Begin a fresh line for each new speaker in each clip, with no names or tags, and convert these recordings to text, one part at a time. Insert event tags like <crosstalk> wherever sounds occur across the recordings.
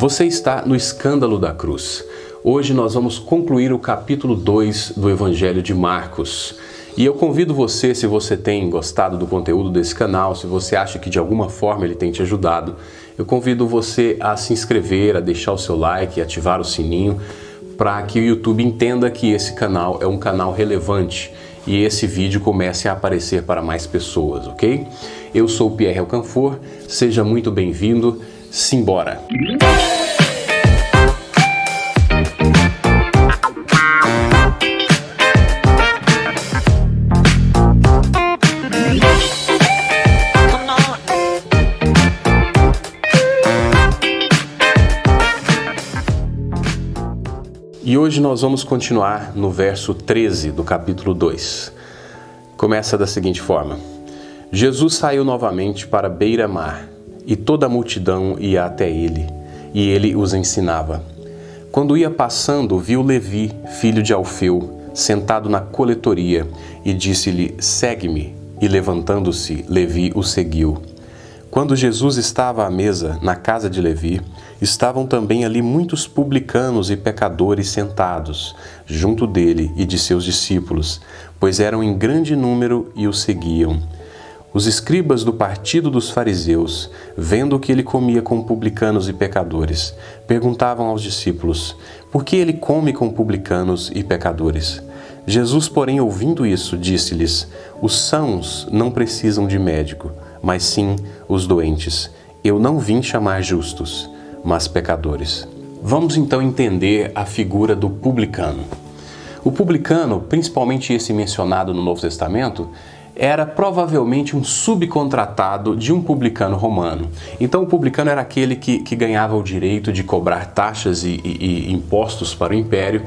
Você está no escândalo da cruz. Hoje nós vamos concluir o capítulo 2 do Evangelho de Marcos. E eu convido você, se você tem gostado do conteúdo desse canal, se você acha que de alguma forma ele tem te ajudado, eu convido você a se inscrever, a deixar o seu like, ativar o sininho, para que o YouTube entenda que esse canal é um canal relevante e esse vídeo comece a aparecer para mais pessoas, ok? Eu sou o Pierre Alcanfor, seja muito bem-vindo, simbora! E hoje nós vamos continuar no verso 13 do capítulo 2. Começa da seguinte forma: Jesus saiu novamente para beira-mar, e toda a multidão ia até ele, e ele os ensinava. Quando ia passando, viu Levi, filho de Alfeu, sentado na coletoria, e disse-lhe: Segue-me. E levantando-se, Levi o seguiu. Quando Jesus estava à mesa na casa de Levi, estavam também ali muitos publicanos e pecadores sentados, junto dele e de seus discípulos, pois eram em grande número e o seguiam. Os escribas do partido dos fariseus, vendo que ele comia com publicanos e pecadores, perguntavam aos discípulos: Por que ele come com publicanos e pecadores? Jesus, porém, ouvindo isso, disse-lhes: Os sãos não precisam de médico, mas sim os doentes. Eu não vim chamar justos, mas pecadores. Vamos então entender a figura do publicano. O publicano, principalmente esse mencionado no Novo Testamento, era provavelmente um subcontratado de um publicano romano. Então, o publicano era aquele que, que ganhava o direito de cobrar taxas e, e, e impostos para o império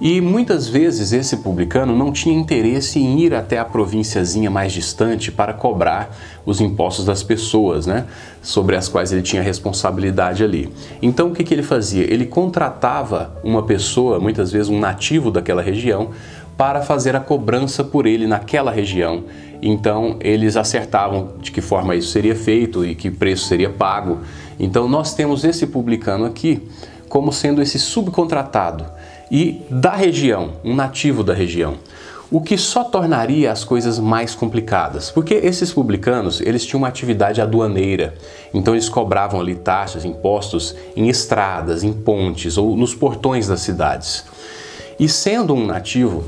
e muitas vezes esse publicano não tinha interesse em ir até a provínciazinha mais distante para cobrar os impostos das pessoas, né, sobre as quais ele tinha responsabilidade ali. Então o que, que ele fazia? Ele contratava uma pessoa, muitas vezes um nativo daquela região, para fazer a cobrança por ele naquela região. Então eles acertavam de que forma isso seria feito e que preço seria pago. Então nós temos esse publicano aqui como sendo esse subcontratado e da região, um nativo da região. O que só tornaria as coisas mais complicadas, porque esses publicanos eles tinham uma atividade aduaneira, então eles cobravam ali taxas, impostos em estradas, em pontes ou nos portões das cidades. E sendo um nativo,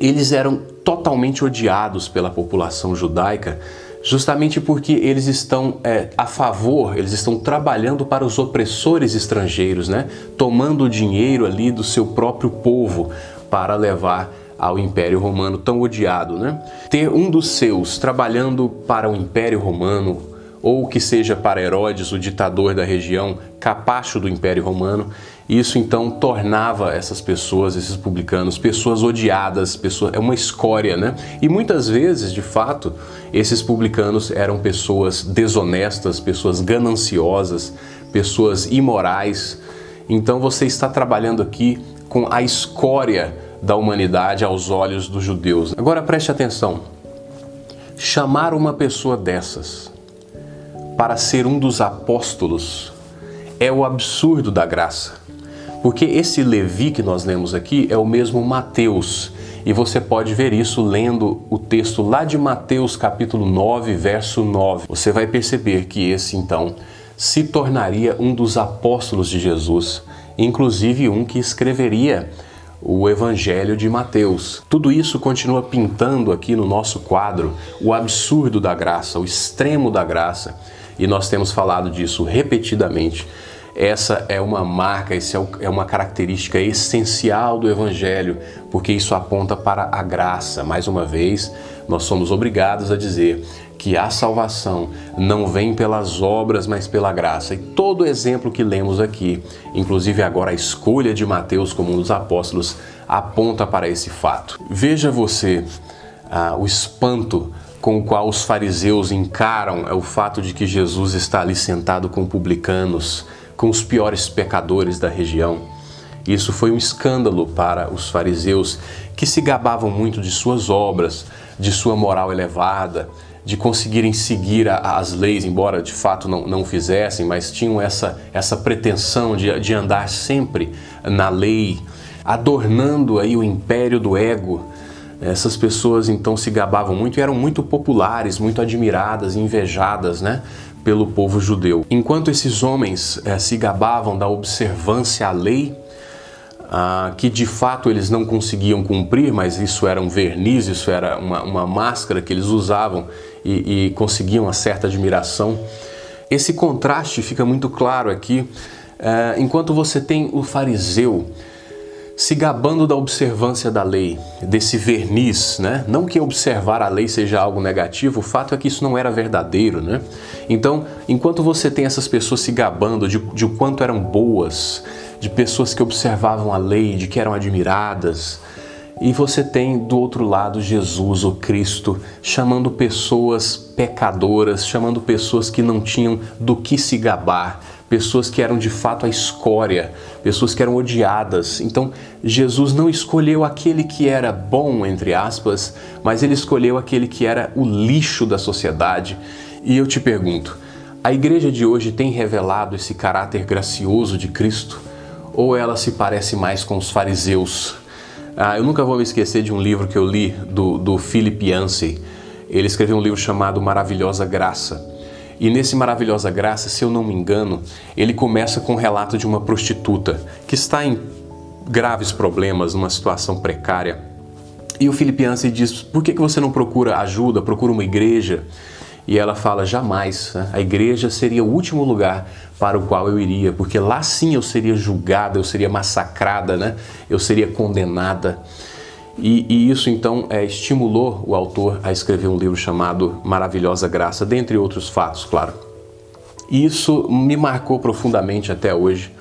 eles eram totalmente odiados pela população judaica justamente porque eles estão é, a favor, eles estão trabalhando para os opressores estrangeiros, né? tomando o dinheiro ali do seu próprio povo para levar ao Império Romano tão odiado. Né? Ter um dos seus trabalhando para o Império Romano, ou que seja para Herodes, o ditador da região, capacho do Império Romano, isso então tornava essas pessoas, esses publicanos, pessoas odiadas, pessoas, é uma escória, né? E muitas vezes, de fato, esses publicanos eram pessoas desonestas, pessoas gananciosas, pessoas imorais. Então você está trabalhando aqui com a escória da humanidade aos olhos dos judeus. Agora preste atenção. Chamar uma pessoa dessas para ser um dos apóstolos é o absurdo da graça. Porque esse Levi que nós lemos aqui é o mesmo Mateus. E você pode ver isso lendo o texto lá de Mateus, capítulo 9, verso 9. Você vai perceber que esse então se tornaria um dos apóstolos de Jesus, inclusive um que escreveria o Evangelho de Mateus. Tudo isso continua pintando aqui no nosso quadro o absurdo da graça, o extremo da graça, e nós temos falado disso repetidamente essa é uma marca, essa é, é uma característica essencial do Evangelho, porque isso aponta para a graça. Mais uma vez, nós somos obrigados a dizer que a salvação não vem pelas obras, mas pela graça. E todo exemplo que lemos aqui, inclusive agora a escolha de Mateus como um dos apóstolos, aponta para esse fato. Veja você ah, o espanto com o qual os fariseus encaram é o fato de que Jesus está ali sentado com publicanos com os piores pecadores da região. Isso foi um escândalo para os fariseus, que se gabavam muito de suas obras, de sua moral elevada, de conseguirem seguir a, as leis, embora de fato não, não fizessem, mas tinham essa, essa pretensão de, de andar sempre na lei, adornando aí o império do ego. Essas pessoas então se gabavam muito e eram muito populares, muito admiradas invejadas, né? Pelo povo judeu. Enquanto esses homens eh, se gabavam da observância à lei, ah, que de fato eles não conseguiam cumprir, mas isso era um verniz, isso era uma, uma máscara que eles usavam e, e, conseguiam uma certa admiração. Esse contraste fica muito claro aqui, eh, enquanto você tem o fariseu se gabando da observância da lei, desse verniz, né? Não que observar a lei seja algo negativo, o fato é que isso não era verdadeiro, né? Então, enquanto você tem essas pessoas se gabando de, de o quanto eram boas, de pessoas que observavam a lei, de que eram admiradas, e você tem do outro lado Jesus, o Cristo, chamando pessoas pecadoras, chamando pessoas que não tinham do que se gabar, pessoas que eram de fato a escória, pessoas que eram odiadas. Então, Jesus não escolheu aquele que era bom, entre aspas, mas ele escolheu aquele que era o lixo da sociedade. E eu te pergunto, a igreja de hoje tem revelado esse caráter gracioso de Cristo? Ou ela se parece mais com os fariseus? Ah, eu nunca vou me esquecer de um livro que eu li do, do Philip Yancey. Ele escreveu um livro chamado Maravilhosa Graça. E nesse Maravilhosa Graça, se eu não me engano, ele começa com o um relato de uma prostituta que está em graves problemas, numa situação precária. E o Filipianse diz: Por que, que você não procura ajuda, procura uma igreja? E ela fala: Jamais. Né? A igreja seria o último lugar para o qual eu iria, porque lá sim eu seria julgada, eu seria massacrada, né? eu seria condenada. E, e, isso então é, estimulou o autor a escrever um livro chamado Maravilhosa Graça, dentre outros fatos, claro. E isso me marcou profundamente até hoje,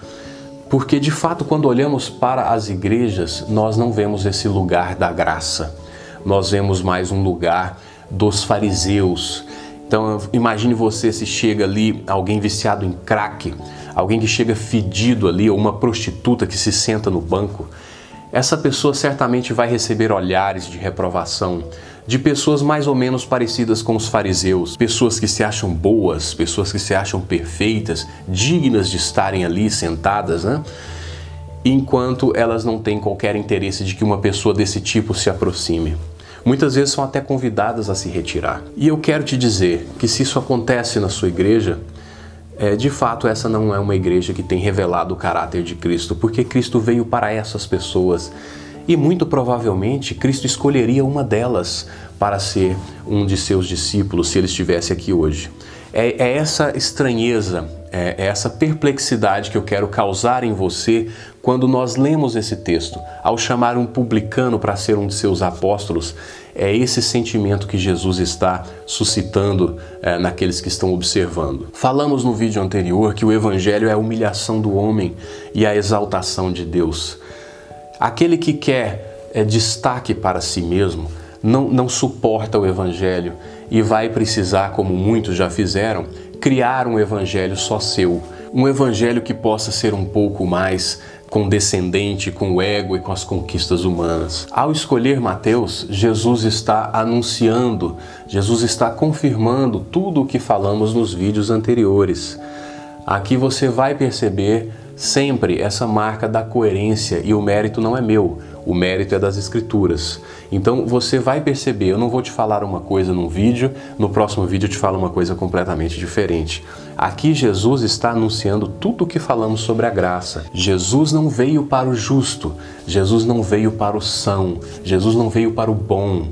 porque de fato, quando olhamos para as igrejas, nós não vemos esse lugar da graça, nós vemos mais um lugar dos fariseus. Então, imagine você se chega ali alguém viciado em crack, alguém que chega fedido ali, ou uma prostituta que se senta no banco essa pessoa certamente vai receber olhares de reprovação de pessoas mais ou menos parecidas com os fariseus, pessoas que se acham boas, pessoas que se acham perfeitas, dignas de estarem ali sentadas, né? enquanto elas não têm qualquer interesse de que uma pessoa desse tipo se aproxime. Muitas vezes são até convidadas a se retirar. E eu quero te dizer que se isso acontece na sua igreja, é, de fato, essa não é uma igreja que tem revelado o caráter de Cristo, porque Cristo veio para essas pessoas e muito provavelmente Cristo escolheria uma delas para ser um de seus discípulos se ele estivesse aqui hoje. É, é essa estranheza, é, é essa perplexidade que eu quero causar em você quando nós lemos esse texto. Ao chamar um publicano para ser um de seus apóstolos, é esse sentimento que Jesus está suscitando é, naqueles que estão observando. Falamos no vídeo anterior que o Evangelho é a humilhação do homem e a exaltação de Deus. Aquele que quer é, destaque para si mesmo não, não suporta o Evangelho e vai precisar, como muitos já fizeram, criar um Evangelho só seu. Um Evangelho que possa ser um pouco mais condescendente com o ego e com as conquistas humanas. Ao escolher Mateus, Jesus está anunciando, Jesus está confirmando tudo o que falamos nos vídeos anteriores. Aqui você vai perceber sempre essa marca da coerência e o mérito não é meu, o mérito é das escrituras. Então você vai perceber, eu não vou te falar uma coisa num vídeo, no próximo vídeo eu te falo uma coisa completamente diferente. Aqui Jesus está anunciando tudo o que falamos sobre a graça. Jesus não veio para o justo, Jesus não veio para o são, Jesus não veio para o bom,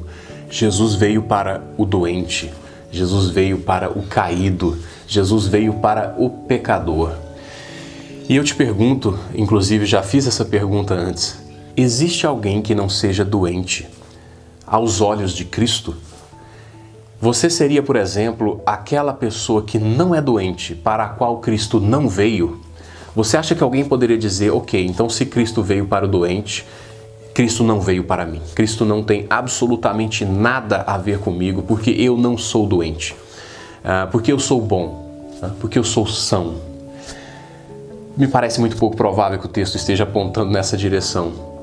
Jesus veio para o doente, Jesus veio para o caído, Jesus veio para o pecador. E eu te pergunto, inclusive já fiz essa pergunta antes: Existe alguém que não seja doente aos olhos de Cristo? Você seria, por exemplo, aquela pessoa que não é doente para a qual Cristo não veio? Você acha que alguém poderia dizer, ok, então se Cristo veio para o doente, Cristo não veio para mim. Cristo não tem absolutamente nada a ver comigo porque eu não sou doente, ah, porque eu sou bom, ah, porque eu sou são. Me parece muito pouco provável que o texto esteja apontando nessa direção.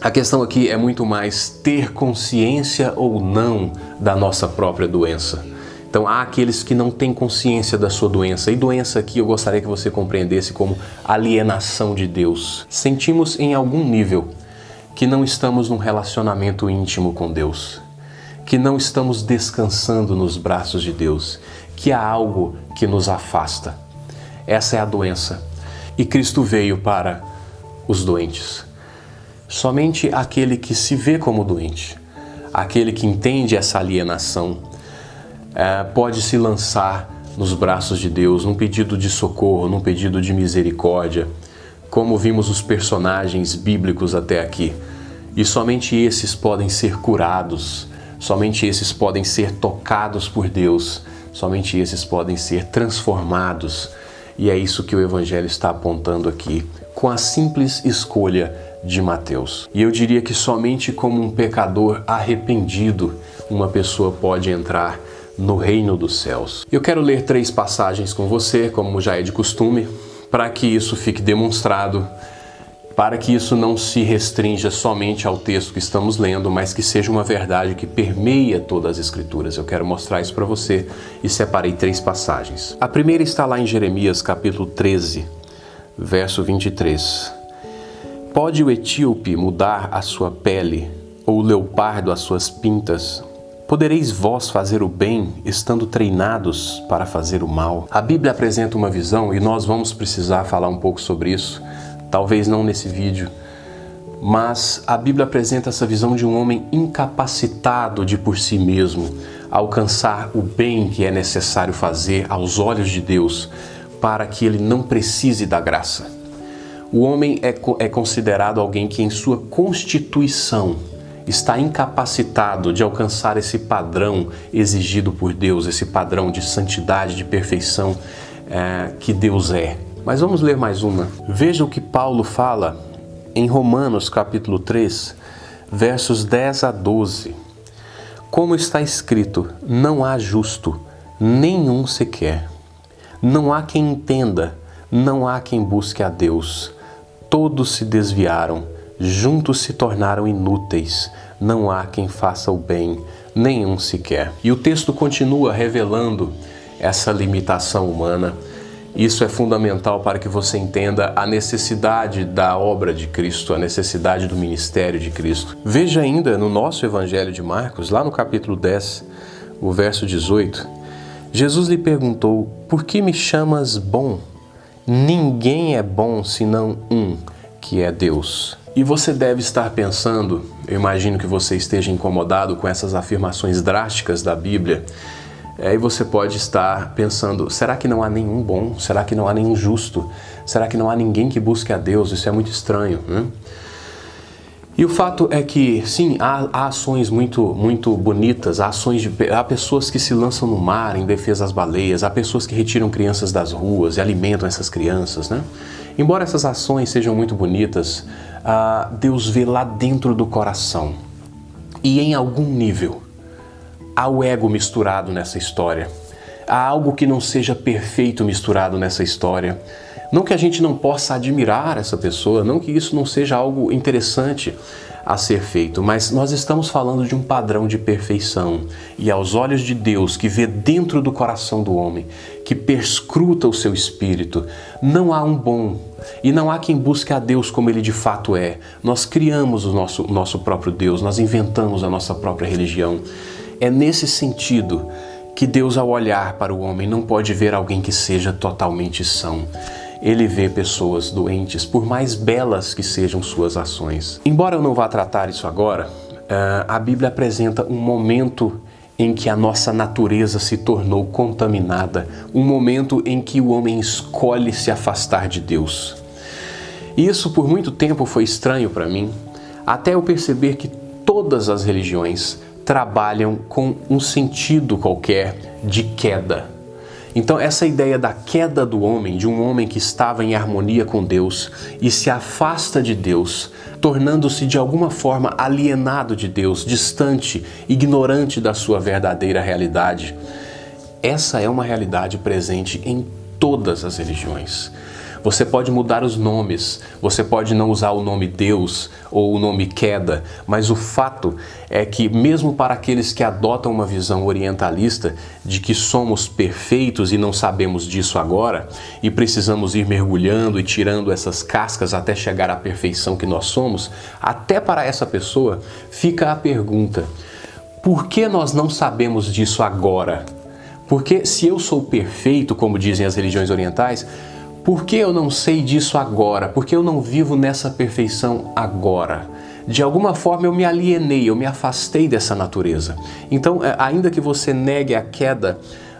A questão aqui é muito mais ter consciência ou não da nossa própria doença. Então há aqueles que não têm consciência da sua doença. E doença aqui eu gostaria que você compreendesse como alienação de Deus. Sentimos em algum nível que não estamos num relacionamento íntimo com Deus, que não estamos descansando nos braços de Deus, que há algo que nos afasta. Essa é a doença. E Cristo veio para os doentes. Somente aquele que se vê como doente, aquele que entende essa alienação, é, pode se lançar nos braços de Deus, num pedido de socorro, num pedido de misericórdia, como vimos os personagens bíblicos até aqui. E somente esses podem ser curados, somente esses podem ser tocados por Deus, somente esses podem ser transformados. E é isso que o Evangelho está apontando aqui, com a simples escolha de Mateus. E eu diria que somente como um pecador arrependido uma pessoa pode entrar no reino dos céus. Eu quero ler três passagens com você, como já é de costume, para que isso fique demonstrado, para que isso não se restrinja somente ao texto que estamos lendo, mas que seja uma verdade que permeia todas as escrituras. Eu quero mostrar isso para você e separei três passagens. A primeira está lá em Jeremias, capítulo 13, verso 23. Pode o etíope mudar a sua pele, ou o leopardo as suas pintas? Podereis vós fazer o bem estando treinados para fazer o mal? A Bíblia apresenta uma visão e nós vamos precisar falar um pouco sobre isso, talvez não nesse vídeo, mas a Bíblia apresenta essa visão de um homem incapacitado de por si mesmo alcançar o bem que é necessário fazer aos olhos de Deus para que ele não precise da graça. O homem é, é considerado alguém que, em sua constituição, está incapacitado de alcançar esse padrão exigido por Deus, esse padrão de santidade, de perfeição é, que Deus é. Mas vamos ler mais uma. Veja o que Paulo fala em Romanos capítulo 3, versos 10 a 12. Como está escrito: Não há justo, nenhum sequer. Não há quem entenda, não há quem busque a Deus. Todos se desviaram juntos se tornaram inúteis. Não há quem faça o bem, nenhum sequer. E o texto continua revelando essa limitação humana. Isso é fundamental para que você entenda a necessidade da obra de Cristo, a necessidade do ministério de Cristo. Veja ainda no nosso Evangelho de Marcos, lá no capítulo 10, o verso 18. Jesus lhe perguntou: Por que me chamas bom? Ninguém é bom senão um, que é Deus. E você deve estar pensando, eu imagino que você esteja incomodado com essas afirmações drásticas da Bíblia. Aí você pode estar pensando: será que não há nenhum bom? Será que não há nenhum justo? Será que não há ninguém que busque a Deus? Isso é muito estranho. Né? E o fato é que, sim, há, há, ações muito, muito bonitas, há, ações de, há pessoas que se lançam no mar em defesa das baleias, há pessoas que retiram crianças das ruas e alimentam essas crianças, né? Embora essas ações sejam muito bonitas, ah, Deus vê lá dentro do coração. E em algum nível, há o ego misturado nessa história. Há algo que não seja perfeito misturado nessa história. Não que a gente não possa admirar essa pessoa, não que isso não seja algo interessante a ser feito, mas nós estamos falando de um padrão de perfeição. E aos olhos de Deus, que vê dentro do coração do homem, que perscruta o seu espírito, não há um bom e não há quem busque a Deus como ele de fato é. Nós criamos o nosso, nosso próprio Deus, nós inventamos a nossa própria religião. É nesse sentido que Deus, ao olhar para o homem, não pode ver alguém que seja totalmente são ele vê pessoas doentes, por mais belas que sejam suas ações. Embora eu não vá tratar isso agora, eh, a Bíblia apresenta um momento em que a nossa natureza se tornou contaminada, um momento em que o homem escolhe se afastar de Deus. Isso por muito tempo foi estranho para mim, até eu perceber que todas as religiões trabalham com um sentido qualquer de queda. Então, essa ideia da queda do homem, de um homem que estava em harmonia com Deus e se afasta de Deus, tornando-se de alguma forma alienado de Deus, distante, ignorante da sua verdadeira realidade, essa é uma realidade presente em todas as religiões. Você pode mudar os nomes, você pode não usar o nome Deus ou o nome queda, mas o fato é que, mesmo para aqueles que adotam uma visão orientalista de que somos perfeitos e não sabemos disso agora e precisamos ir mergulhando e tirando essas cascas até chegar à perfeição que nós somos, até para essa pessoa fica a pergunta: por que nós não sabemos disso agora? Porque se eu sou perfeito, como dizem as religiões orientais, por que eu não sei disso agora? Por que eu não vivo nessa perfeição agora? De alguma forma eu me alienei, eu me afastei dessa natureza. Então, é, ainda que você negue a queda,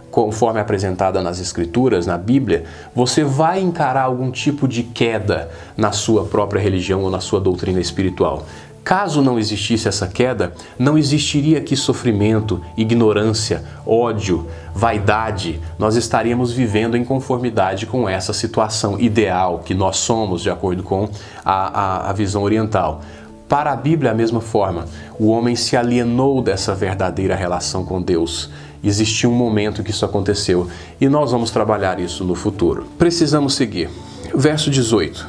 conforme apresentada nas Escrituras, na Bíblia, você vai encarar algum tipo de queda na sua própria religião ou na sua doutrina espiritual. Caso não existisse essa queda, não existiria aqui sofrimento, ignorância, ódio, vaidade. Nós estaríamos vivendo em conformidade com essa situação ideal que nós somos, de acordo com a, a, a visão oriental. Para a Bíblia, a mesma forma, o homem se alienou dessa verdadeira relação com Deus. Existiu um momento que isso aconteceu e nós vamos trabalhar isso no futuro. Precisamos seguir. Verso 18.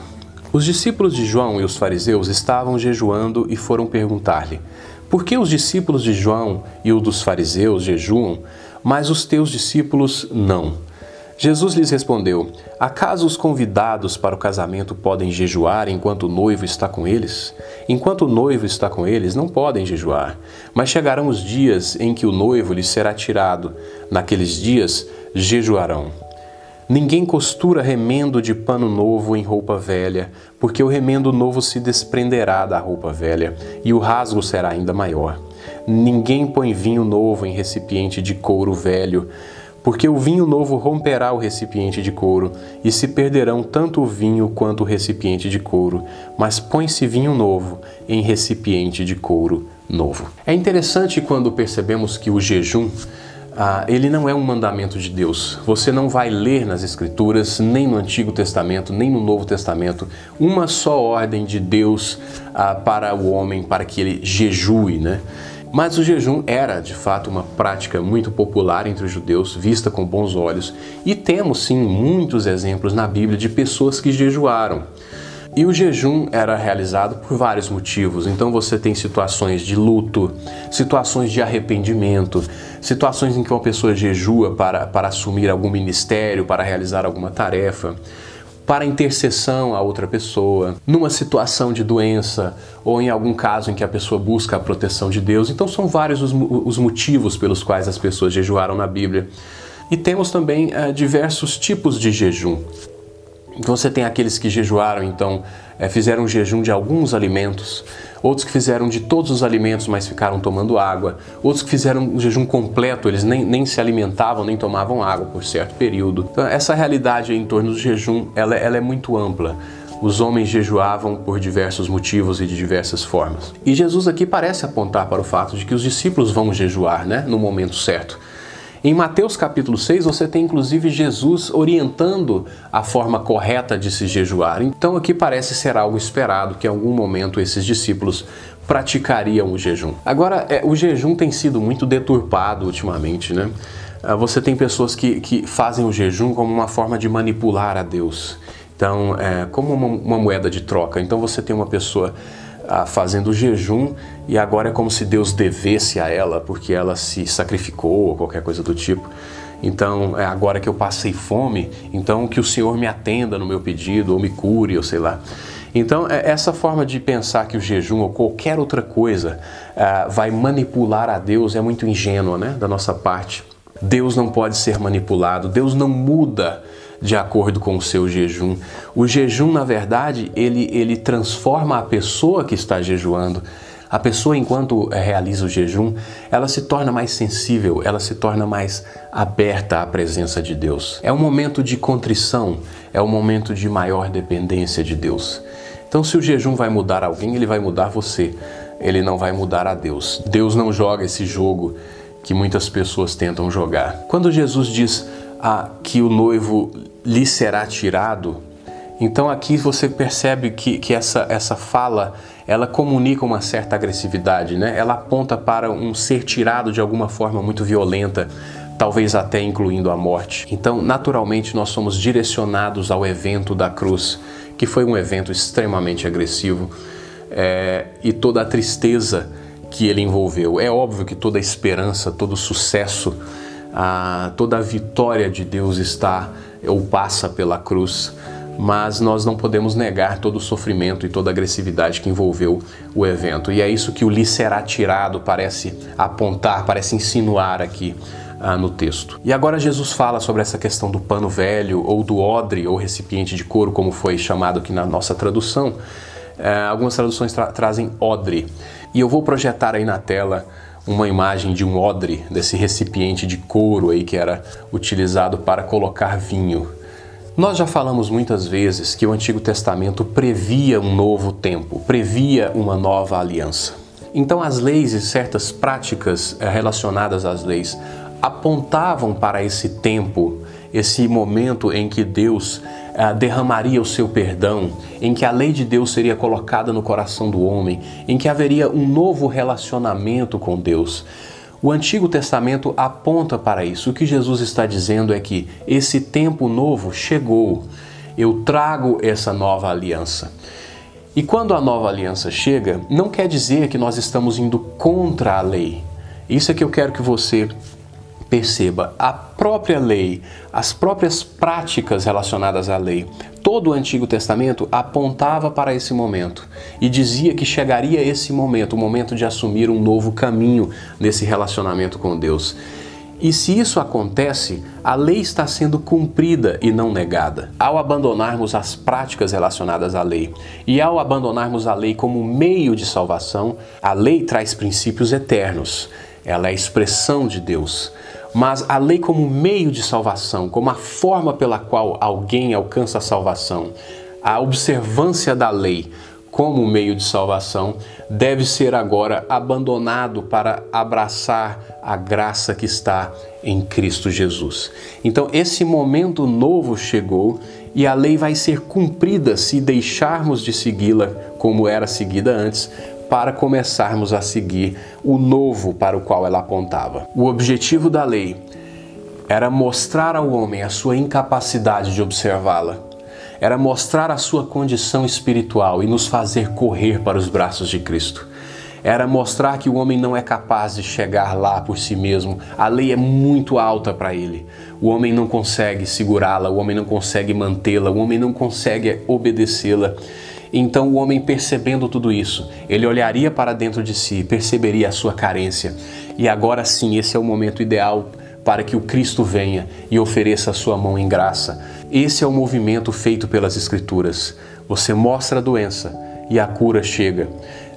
Os discípulos de João e os fariseus estavam jejuando e foram perguntar-lhe: Por que os discípulos de João e os dos fariseus jejuam, mas os teus discípulos não? Jesus lhes respondeu: Acaso os convidados para o casamento podem jejuar enquanto o noivo está com eles? Enquanto o noivo está com eles, não podem jejuar. Mas chegarão os dias em que o noivo lhes será tirado. Naqueles dias jejuarão. Ninguém costura remendo de pano novo em roupa velha, porque o remendo novo se desprenderá da roupa velha, e o rasgo será ainda maior. Ninguém põe vinho novo em recipiente de couro velho, porque o vinho novo romperá o recipiente de couro, e se perderão tanto o vinho quanto o recipiente de couro, mas põe-se vinho novo em recipiente de couro novo. É interessante quando percebemos que o jejum ah, ele não é um mandamento de Deus. Você não vai ler nas Escrituras, nem no Antigo Testamento, nem no Novo Testamento, uma só ordem de Deus ah, para o homem, para que ele jejue, né? Mas o jejum era, de fato, uma prática muito popular entre os judeus, vista com bons olhos, e temos sim muitos exemplos na Bíblia de pessoas que jejuaram. E o jejum era realizado por vários motivos. Então você tem situações de luto, situações de arrependimento, situações em que uma pessoa jejua para, para assumir algum ministério, para realizar alguma tarefa, para intercessão a outra pessoa, numa situação de doença ou em algum caso em que a pessoa busca a proteção de Deus. Então são vários os, os motivos pelos quais as pessoas jejuaram na Bíblia. E temos também uh, diversos tipos de jejum. Você tem aqueles que jejuaram, então é, fizeram um jejum de alguns alimentos, outros que fizeram de todos os alimentos, mas ficaram tomando água, outros que fizeram um jejum completo, eles nem, nem se alimentavam, nem tomavam água por certo período. Então, essa realidade em torno do jejum, ela, ela é muito ampla. Os homens jejuavam por diversos motivos e de diversas formas. E Jesus aqui parece apontar para o fato de que os discípulos vão jejuar, né, no momento certo. Em Mateus capítulo 6, você tem inclusive Jesus orientando a forma correta de se jejuar. Então aqui parece ser algo esperado que em algum momento esses discípulos praticariam o jejum. Agora, é, o jejum tem sido muito deturpado ultimamente, né? Ah, você tem pessoas que, que fazem o jejum como uma forma de manipular a Deus. Então, é como uma, uma moeda de troca. Então você tem uma pessoa fazendo jejum e agora é como se Deus devesse a ela porque ela se sacrificou ou qualquer coisa do tipo. Então, é agora que eu passei fome, então que o Senhor me atenda no meu pedido ou me cure, ou sei lá. Então, é, essa forma de pensar que o jejum ou qualquer outra coisa uh, vai manipular a Deus é muito ingênua, né, da nossa parte. Deus não pode ser manipulado, Deus não muda de acordo com o seu jejum. O jejum, na verdade, ele, ele transforma a pessoa que está jejuando. A pessoa, enquanto realiza o jejum, ela se torna mais sensível, ela se torna mais aberta à presença de Deus. É um momento de contrição, é um momento de maior dependência de Deus. Então, se o jejum vai mudar alguém, ele vai mudar você, ele não vai mudar a Deus. Deus não joga esse jogo que muitas pessoas tentam jogar. Quando Jesus diz ah, que o noivo lhe será tirado. Então aqui você percebe que, que essa, essa fala ela comunica uma certa agressividade, né? Ela aponta para um ser tirado de alguma forma muito violenta, talvez até incluindo a morte. Então, naturalmente, nós somos direcionados ao evento da cruz, que foi um evento extremamente agressivo, é, e toda a tristeza que ele envolveu. É óbvio que toda a esperança, todo o sucesso, a, toda a vitória de Deus está ou passa pela cruz, mas nós não podemos negar todo o sofrimento e toda a agressividade que envolveu o evento. E é isso que o lhe será tirado parece apontar, parece insinuar aqui ah, no texto. E agora Jesus fala sobre essa questão do pano velho ou do odre ou recipiente de couro, como foi chamado aqui na nossa tradução. É, algumas traduções tra trazem odre. E eu vou projetar aí na tela uma imagem de um odre, desse recipiente de couro aí que era utilizado para colocar vinho. Nós já falamos muitas vezes que o Antigo Testamento previa um novo tempo, previa uma nova aliança. Então, as leis e certas práticas eh, relacionadas às leis apontavam para esse tempo, esse momento em que Deus uh, derramaria o seu perdão, em que a lei de Deus seria colocada no coração do homem, em que haveria um novo relacionamento com Deus. O Antigo Testamento aponta para isso. O que Jesus está dizendo é que esse tempo novo chegou. Eu trago essa nova aliança. E quando a nova aliança chega, não quer dizer que nós estamos indo contra a lei. Isso é que eu quero que você Perceba, a própria lei, as próprias práticas relacionadas à lei, todo o Antigo Testamento apontava para esse momento e dizia que chegaria esse momento, o momento de assumir um novo caminho nesse relacionamento com Deus. E se isso acontece, a lei está sendo cumprida e não negada. Ao abandonarmos as práticas relacionadas à lei e ao abandonarmos a lei como meio de salvação, a lei traz princípios eternos. Ela é a expressão de Deus mas a lei como meio de salvação, como a forma pela qual alguém alcança a salvação, a observância da lei como meio de salvação deve ser agora abandonado para abraçar a graça que está em Cristo Jesus. Então, esse momento novo chegou e a lei vai ser cumprida se deixarmos de segui-la como era seguida antes, para começarmos a seguir o novo para o qual ela apontava. O objetivo da lei era mostrar ao homem a sua incapacidade de observá-la, era mostrar a sua condição espiritual e nos fazer correr para os braços de Cristo. Era mostrar que o homem não é capaz de chegar lá por si mesmo. A lei é muito alta para ele. O homem não consegue segurá-la, o homem não consegue mantê-la, o homem não consegue obedecê-la. Então, o homem percebendo tudo isso, ele olharia para dentro de si, perceberia a sua carência. E agora sim, esse é o momento ideal para que o Cristo venha e ofereça a sua mão em graça. Esse é o movimento feito pelas Escrituras. Você mostra a doença e a cura chega.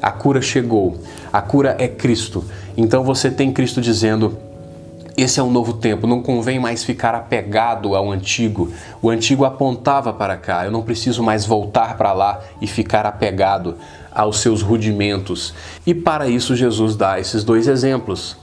A cura chegou. A cura é Cristo. Então você tem Cristo dizendo: esse é um novo tempo, não convém mais ficar apegado ao antigo. O antigo apontava para cá, eu não preciso mais voltar para lá e ficar apegado aos seus rudimentos. E para isso Jesus dá esses dois exemplos.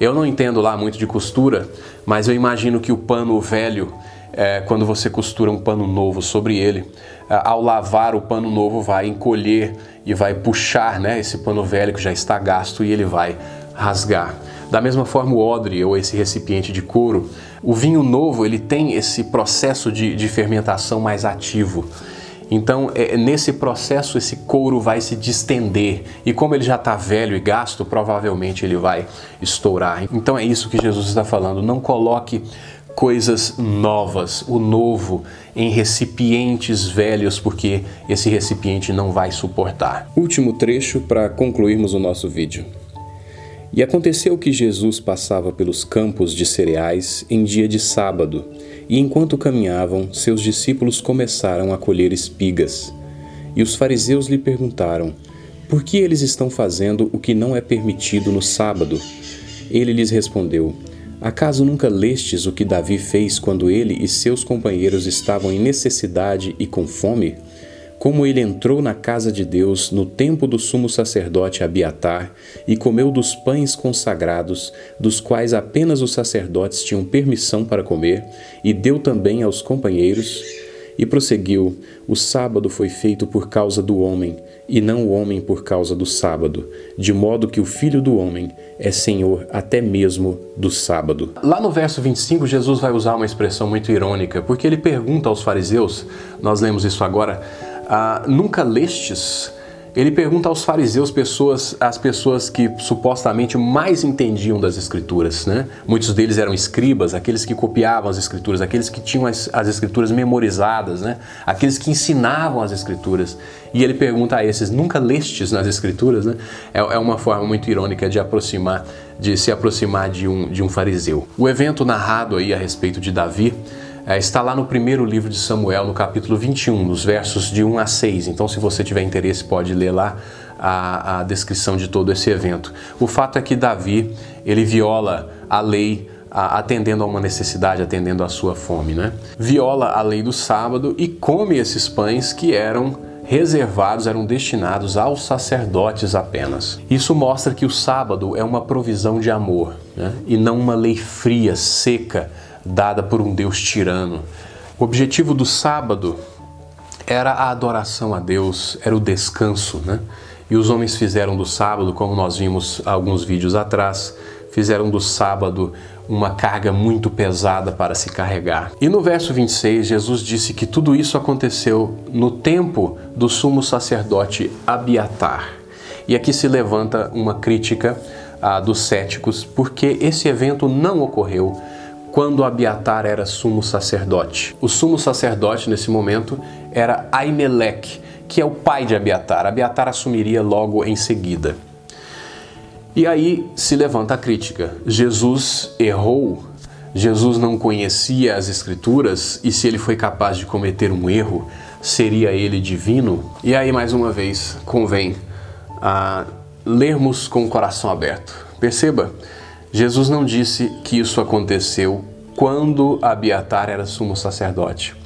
Eu não entendo lá muito de costura, mas eu imagino que o pano velho, é, quando você costura um pano novo sobre ele, é, ao lavar o pano novo vai encolher e vai puxar né, esse pano velho que já está gasto e ele vai rasgar. Da mesma forma, o odre ou esse recipiente de couro, o vinho novo ele tem esse processo de, de fermentação mais ativo. Então, é, nesse processo, esse couro vai se distender e, como ele já está velho e gasto, provavelmente ele vai estourar. Então, é isso que Jesus está falando. Não coloque coisas novas, o novo, em recipientes velhos, porque esse recipiente não vai suportar. Último trecho para concluirmos o nosso vídeo. E aconteceu que Jesus passava pelos campos de cereais em dia de sábado, e enquanto caminhavam, seus discípulos começaram a colher espigas. E os fariseus lhe perguntaram: Por que eles estão fazendo o que não é permitido no sábado? Ele lhes respondeu: Acaso nunca lestes o que Davi fez quando ele e seus companheiros estavam em necessidade e com fome? Como ele entrou na casa de Deus no tempo do sumo sacerdote Abiatar e comeu dos pães consagrados, dos quais apenas os sacerdotes tinham permissão para comer, e deu também aos companheiros. E prosseguiu: O sábado foi feito por causa do homem, e não o homem por causa do sábado, de modo que o Filho do Homem é Senhor até mesmo do sábado. Lá no verso 25, Jesus vai usar uma expressão muito irônica, porque ele pergunta aos fariseus, nós lemos isso agora, ah, nunca lestes ele pergunta aos fariseus, pessoas, as pessoas que supostamente mais entendiam das escrituras, né? Muitos deles eram escribas, aqueles que copiavam as escrituras, aqueles que tinham as, as escrituras memorizadas, né? Aqueles que ensinavam as escrituras. E ele pergunta a esses: nunca lestes nas escrituras, né? É, é uma forma muito irônica de aproximar, de se aproximar de um, de um fariseu. O evento narrado aí a respeito de Davi está lá no primeiro livro de Samuel, no capítulo 21, nos versos de 1 a 6. Então, se você tiver interesse, pode ler lá a, a descrição de todo esse evento. O fato é que Davi, ele viola a lei atendendo a uma necessidade, atendendo à sua fome, né? Viola a lei do sábado e come esses pães que eram reservados, eram destinados aos sacerdotes apenas. Isso mostra que o sábado é uma provisão de amor né? e não uma lei fria, seca, dada por um Deus tirano. O objetivo do sábado era a adoração a Deus, era o descanso, né? E os homens fizeram do sábado, como nós vimos alguns vídeos atrás, fizeram do sábado uma carga muito pesada para se carregar. E no verso 26, Jesus disse que tudo isso aconteceu no tempo do sumo sacerdote Abiatar. E aqui se levanta uma crítica ah, dos céticos, porque esse evento não ocorreu quando Abiatar era sumo sacerdote. O sumo sacerdote nesse momento era Aimeleque, que é o pai de Abiatar. Abiatar assumiria logo em seguida. E aí se levanta a crítica. Jesus errou? Jesus não conhecia as Escrituras e se ele foi capaz de cometer um erro, seria ele divino? E aí, mais uma vez, convém a lermos com o coração aberto. Perceba, Jesus não disse que isso aconteceu quando Abiatar era sumo sacerdote.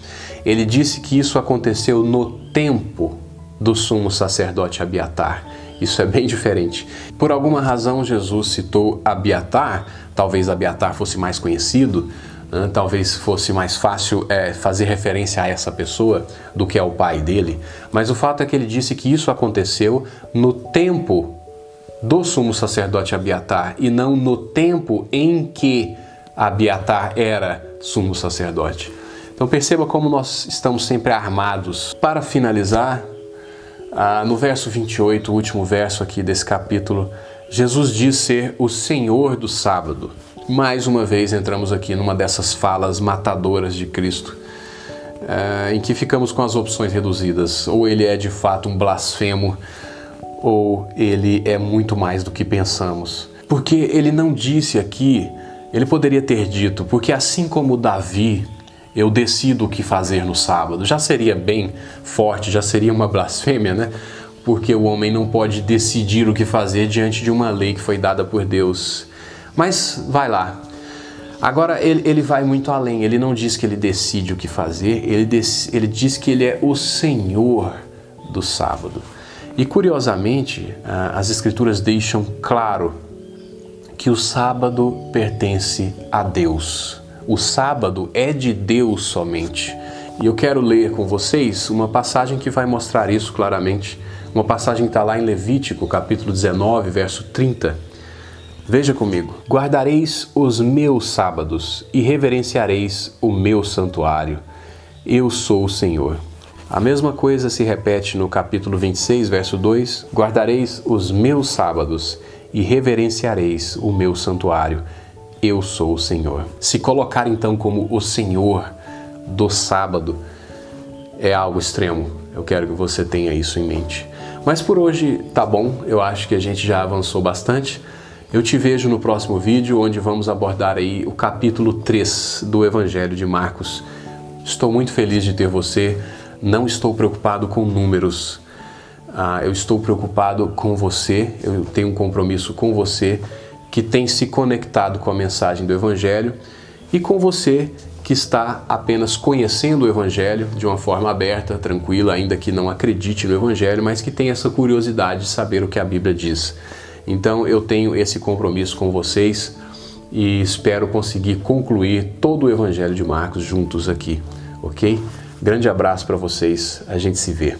Ele disse que isso aconteceu no tempo do sumo sacerdote Abiatar. Isso é bem <laughs> diferente. Por alguma razão, Jesus citou Abiatar, talvez Abiatar fosse mais conhecido, né? talvez fosse mais fácil é, fazer referência a essa pessoa do que ao pai dele, mas o fato é que ele disse que isso aconteceu no tempo do sumo sacerdote Abiatar e não no tempo em que Abiatar era sumo sacerdote. Então perceba como nós estamos sempre armados. Para finalizar, ah, no verso 28, o último verso aqui desse capítulo, Jesus diz ser o Senhor do sábado. Mais uma vez entramos aqui numa dessas falas matadoras de Cristo, eh, em que ficamos com as opções reduzidas. Ou ele é de fato um blasfemo ou ele é muito mais do que pensamos. Porque ele não disse aqui, ele poderia ter dito, porque assim como Davi, eu decido o que fazer no sábado. Já seria bem forte, já seria uma blasfêmia, né? Porque o homem não pode decidir o que fazer diante de uma lei que foi dada por Deus. Mas vai lá. Agora ele, ele vai muito além. Ele não diz que ele decide o que fazer, ele, ele diz que ele é o Senhor do sábado. E curiosamente, as Escrituras deixam claro que o sábado pertence a Deus. O sábado é de Deus somente. E eu quero ler com vocês uma passagem que vai mostrar isso claramente. Uma passagem que está lá em Levítico, capítulo 19, verso 30. Veja comigo: Guardareis os meus sábados e reverenciareis o meu santuário. Eu sou o Senhor. A mesma coisa se repete no capítulo 26, verso 2: Guardareis os meus sábados e reverenciareis o meu santuário. Eu sou o Senhor. Se colocar então como o Senhor do sábado é algo extremo. Eu quero que você tenha isso em mente. Mas por hoje tá bom, eu acho que a gente já avançou bastante. Eu te vejo no próximo vídeo, onde vamos abordar aí o capítulo 3 do Evangelho de Marcos. Estou muito feliz de ter você não estou preocupado com números. Ah, eu estou preocupado com você, eu tenho um compromisso com você que tem se conectado com a mensagem do Evangelho e com você que está apenas conhecendo o Evangelho de uma forma aberta, tranquila, ainda que não acredite no Evangelho, mas que tem essa curiosidade de saber o que a Bíblia diz. Então eu tenho esse compromisso com vocês e espero conseguir concluir todo o Evangelho de Marcos juntos aqui, ok? Grande abraço para vocês, a gente se vê.